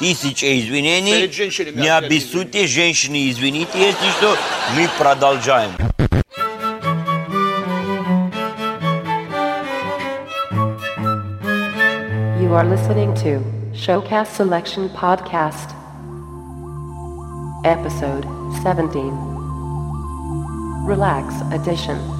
Тысяча извинений. Не обессудьте, женщины, извините, если что. Мы продолжаем. You are listening to Showcast Selection Podcast, Episode 17, Relax Edition.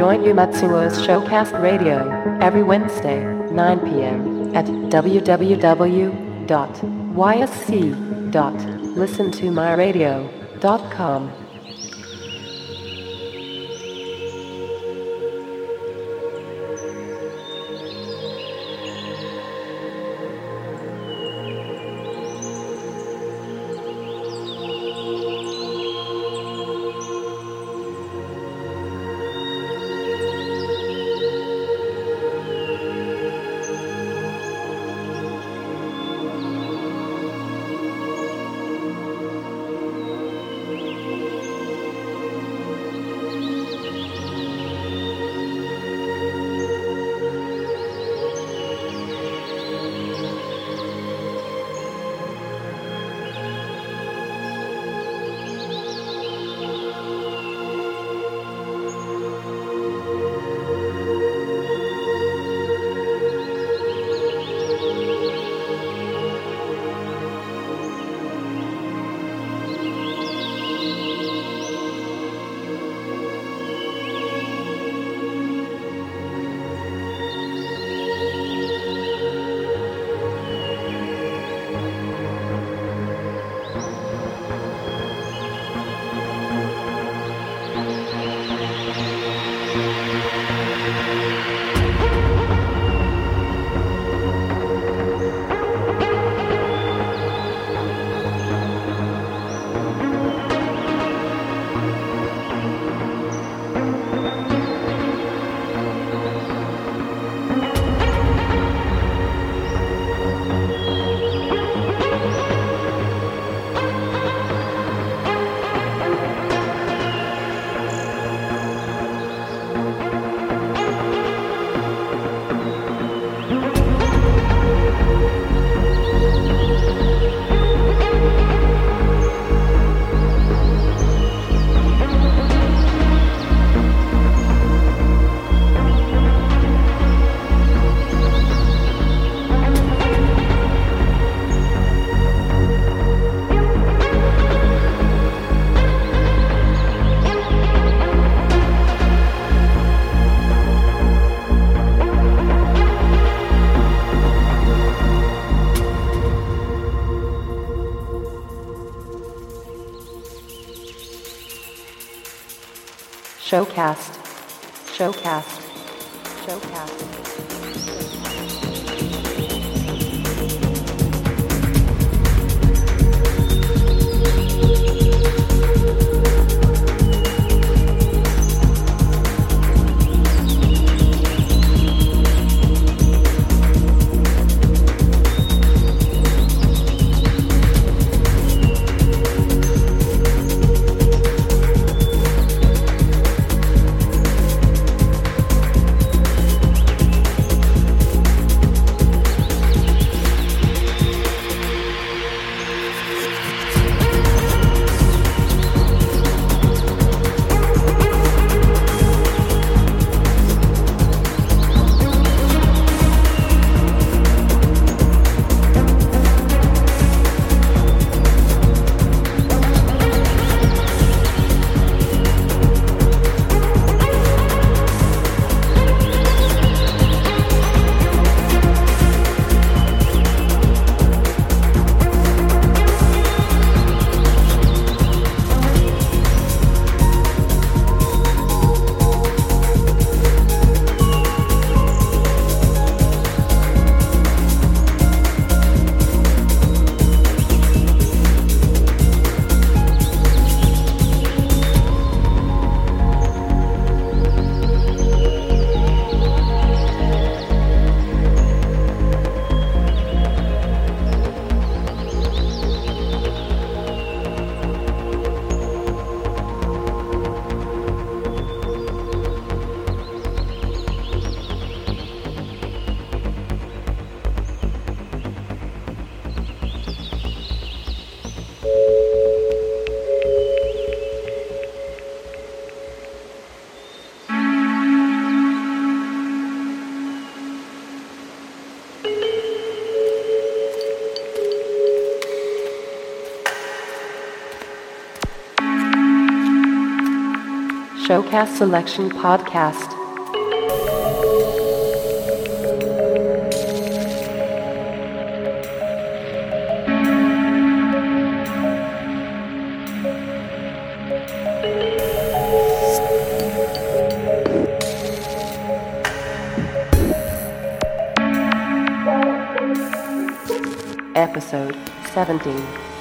Join Yumatsuo's Showcast Radio every Wednesday, 9 p.m. at www.ysc.listentomyradio.com. Showcast. Showcast. Showcast. Showcast Selection Podcast. Episode 17.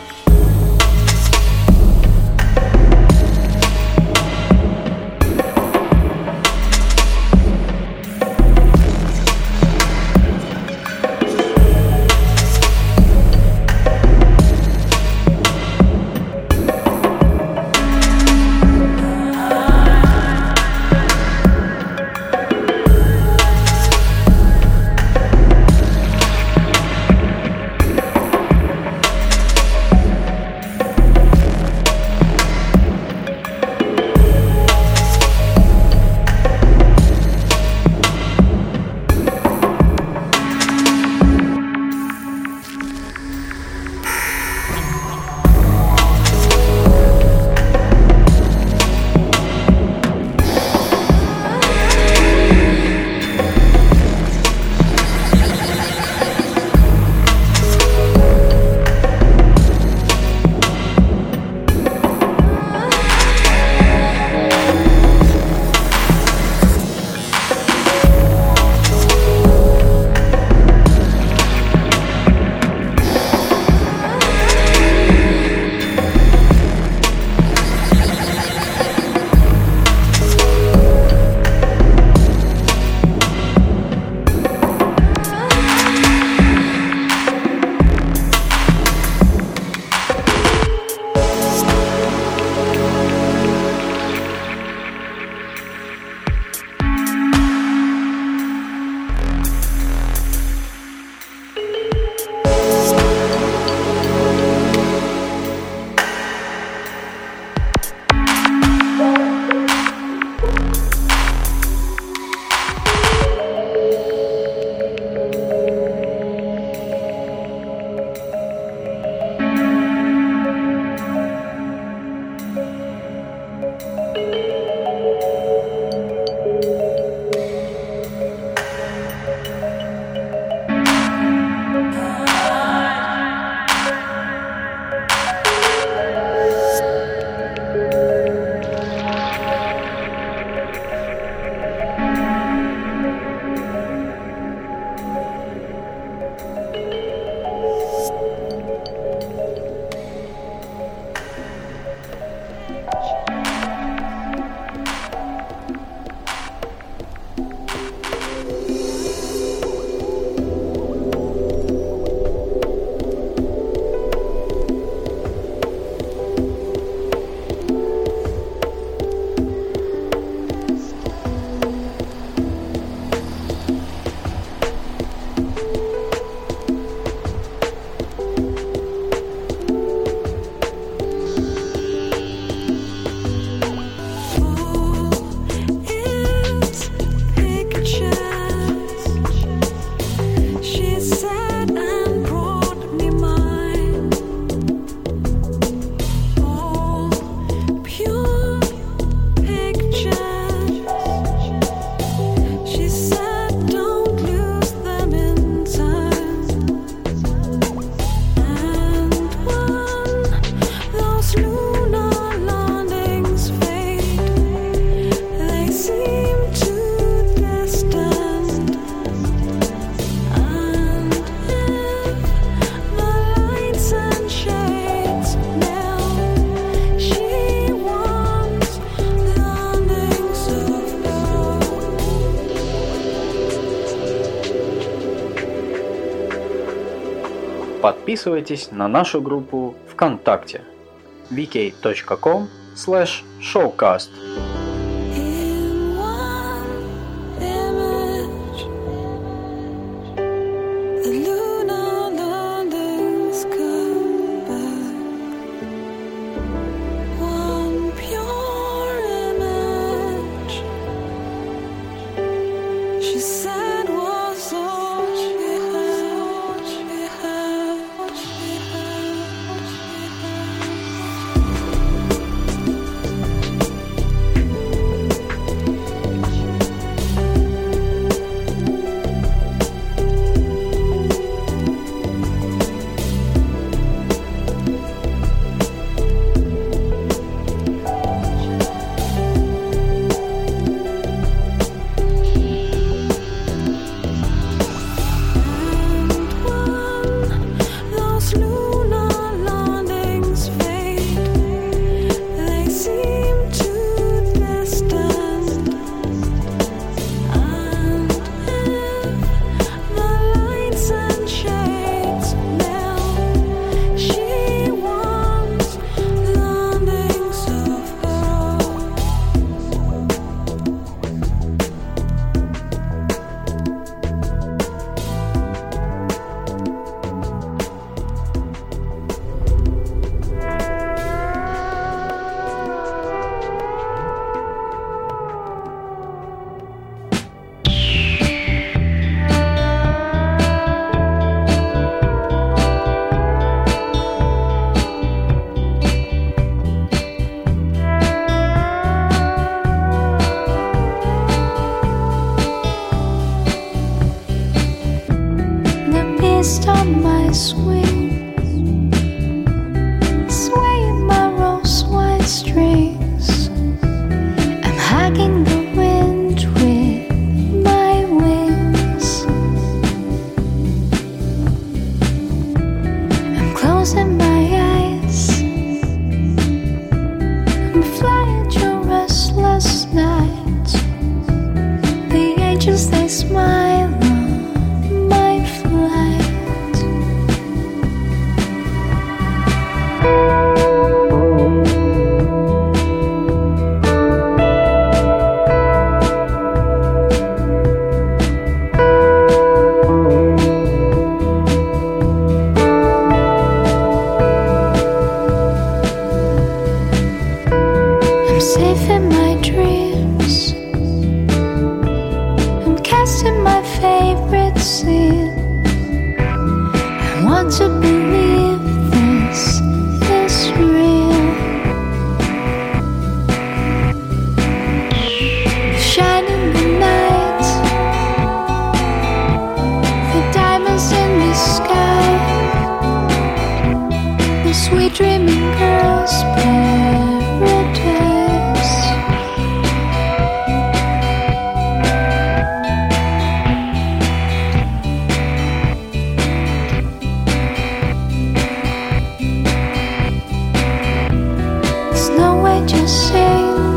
подписывайтесь на нашу группу ВКонтакте. Vk.com showcast. 从未觉醒。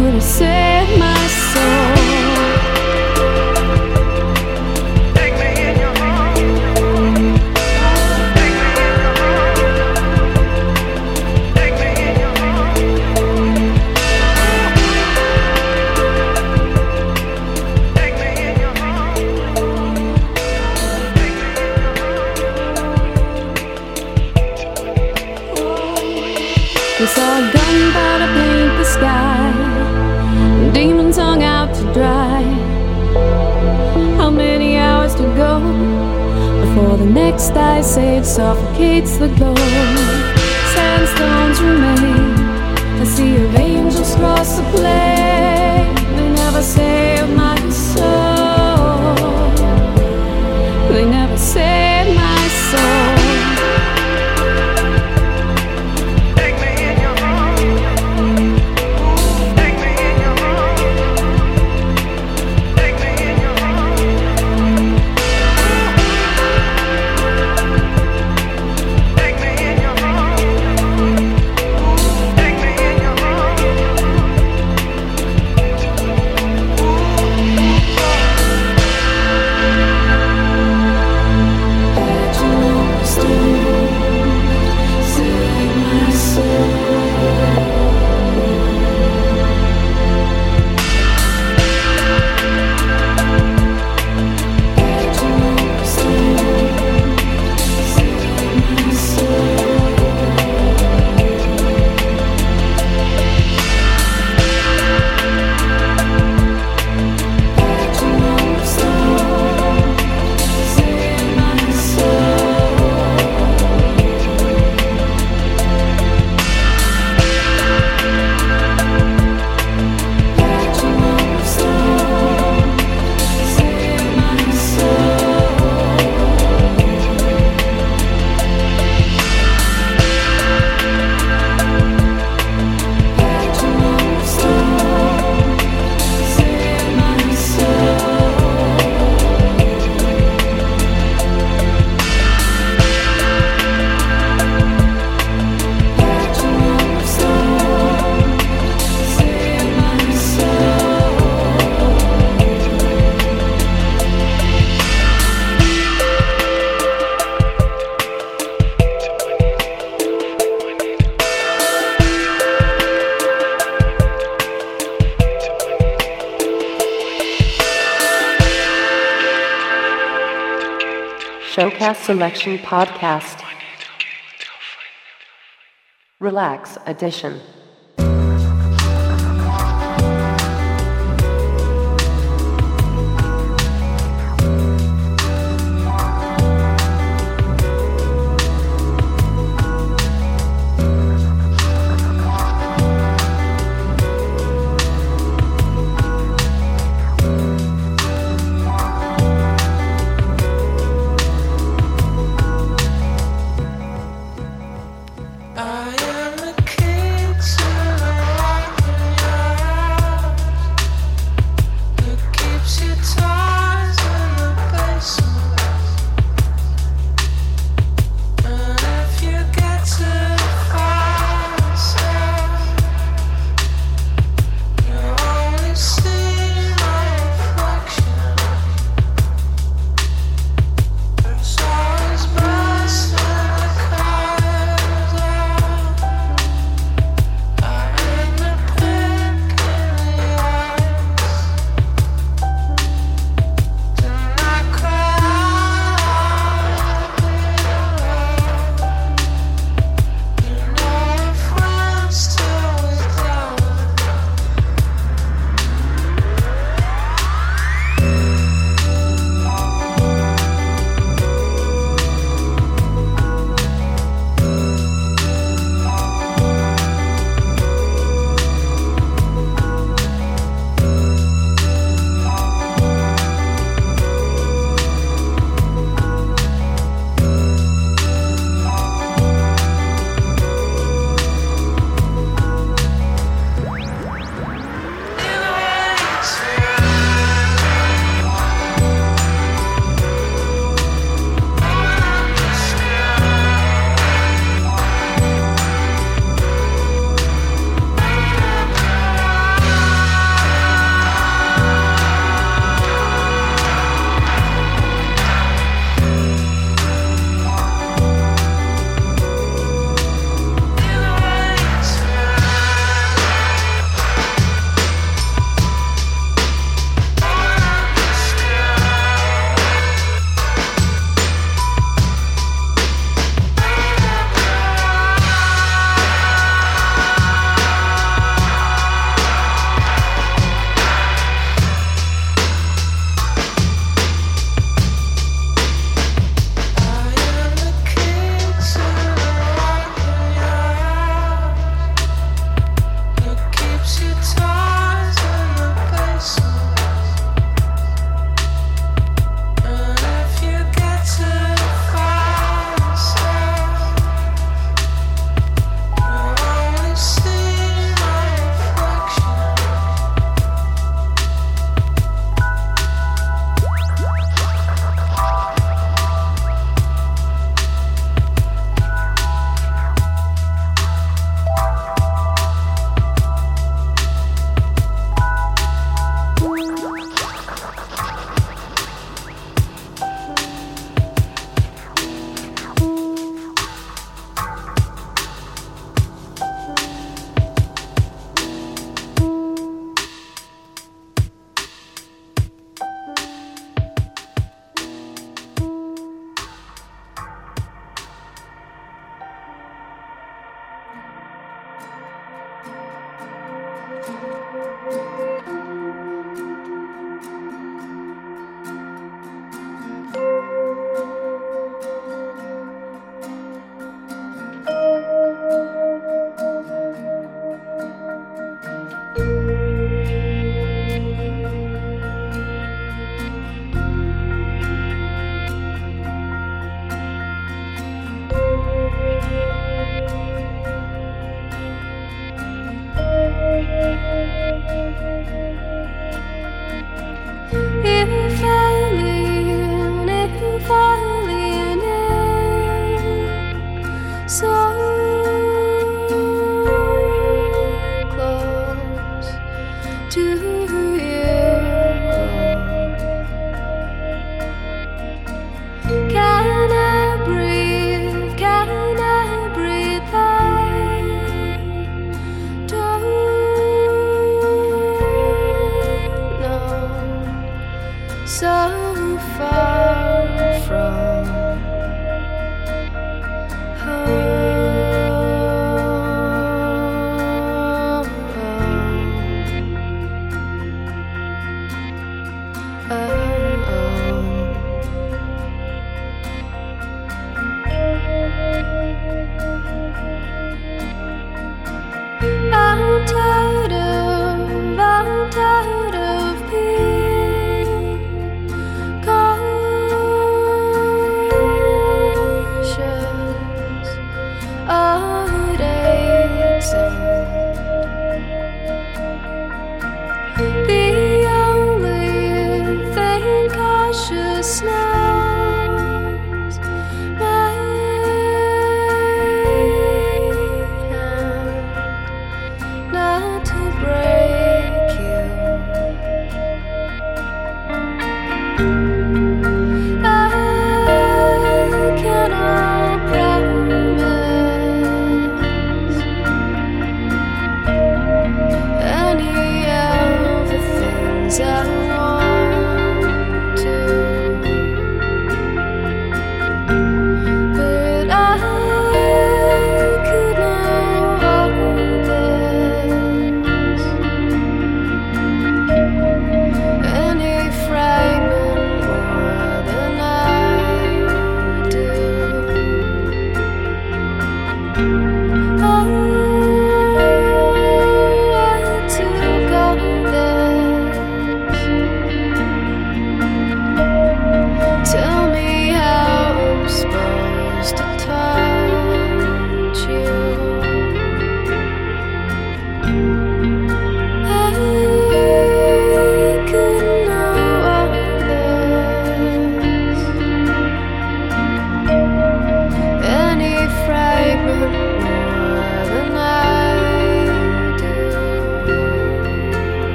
When I suffocates the glow. Showcast Selection Podcast. Relax Edition.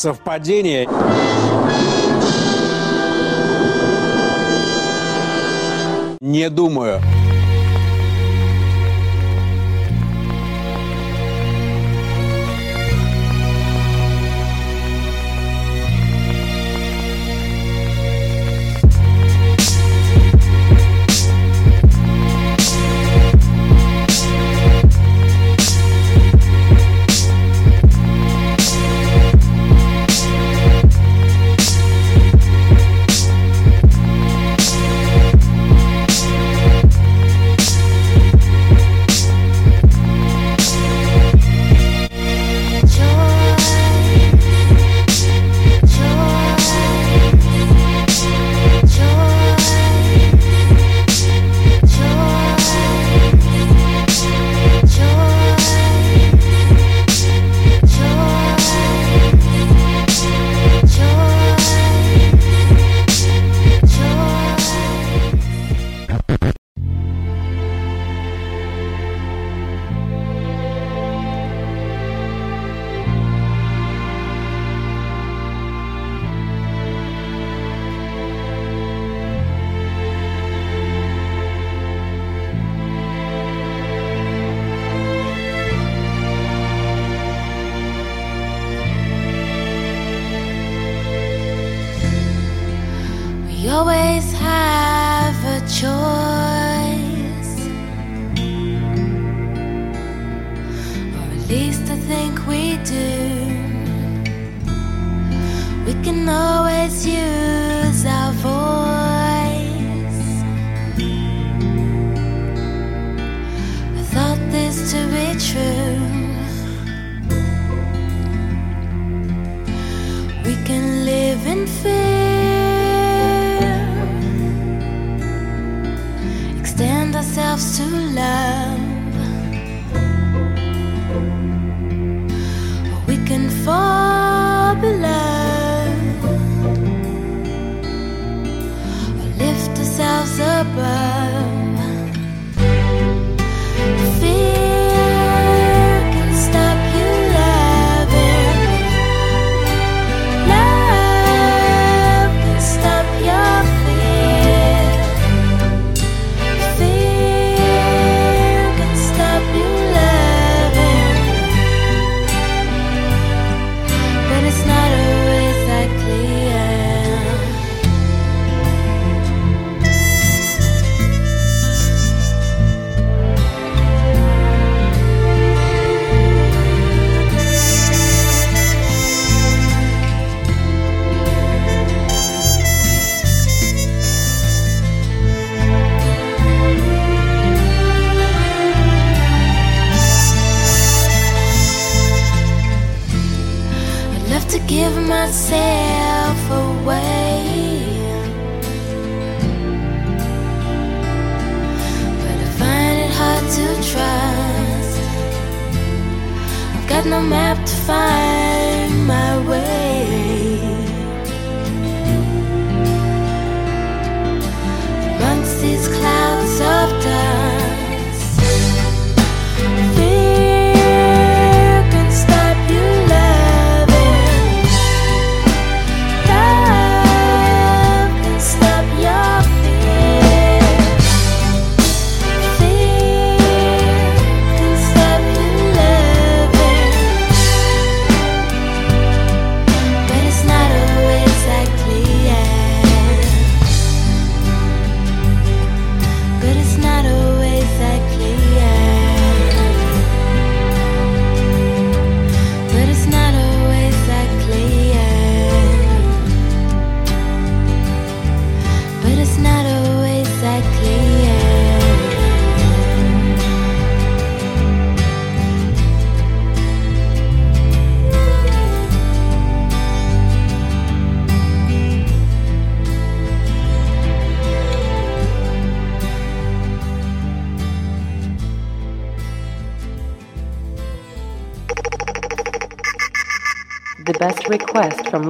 Совпадение. Не думаю. Above.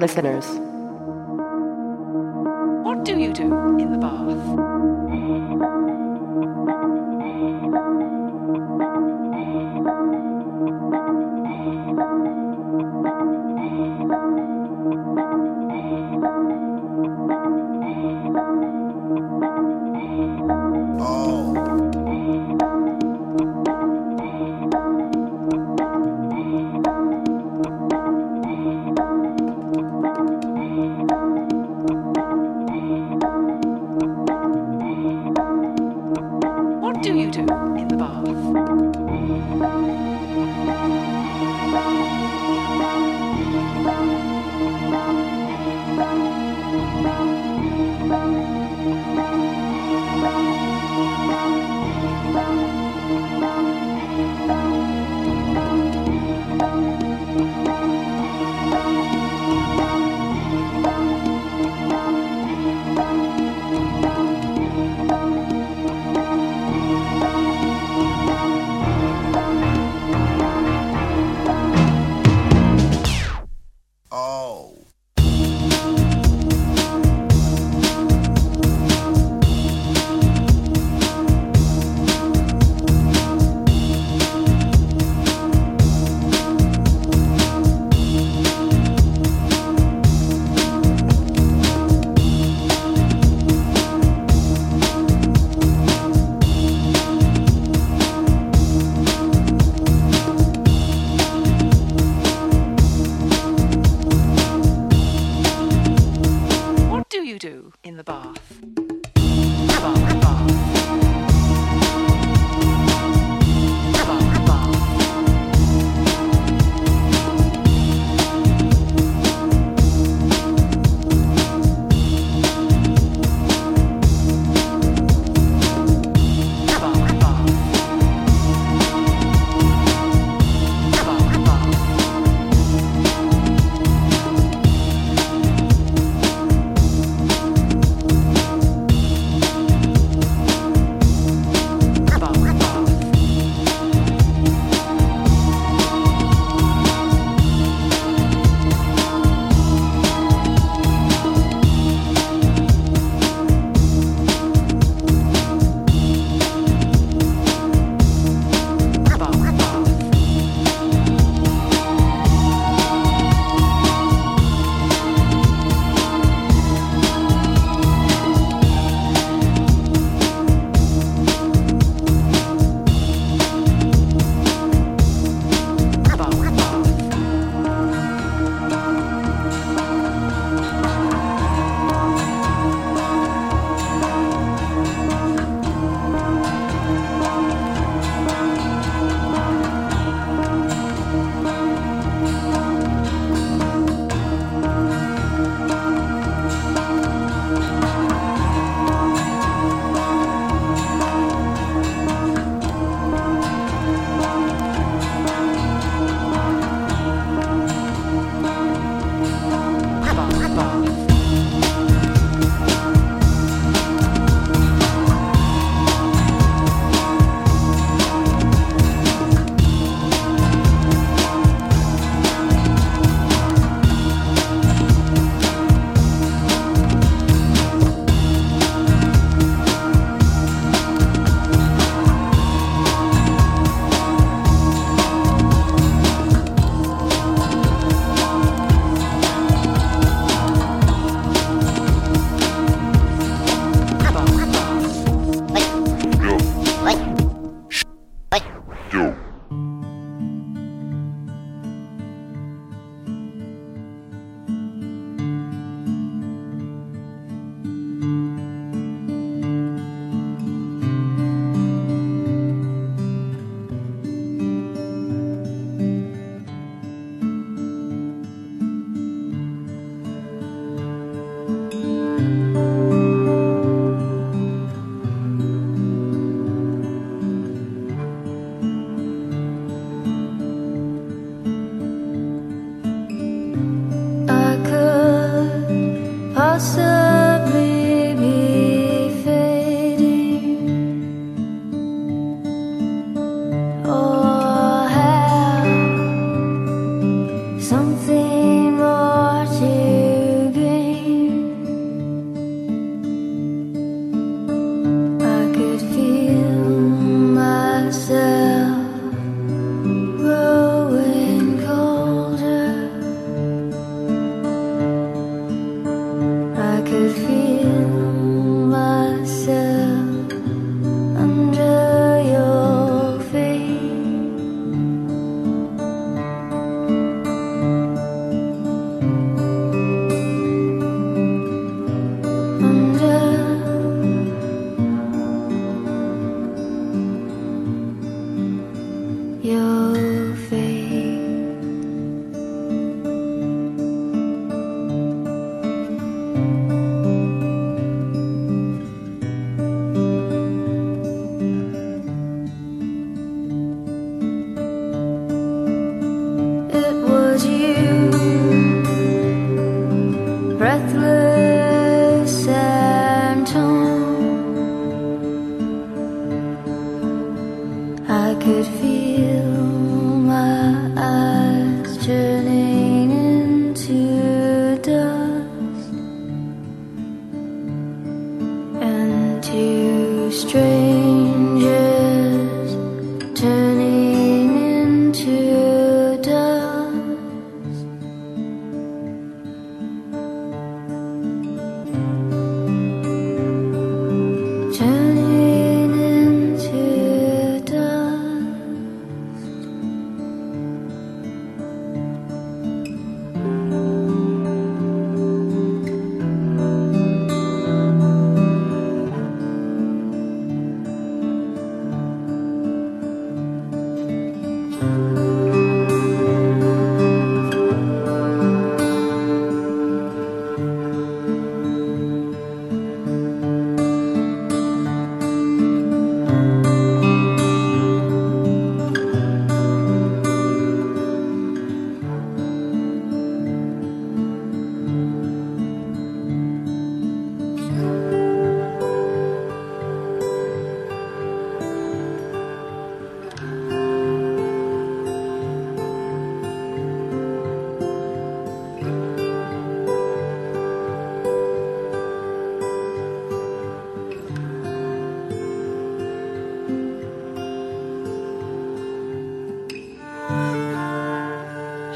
Listeners.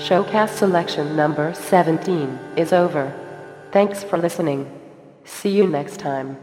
Showcast selection number 17 is over. Thanks for listening. See you next time.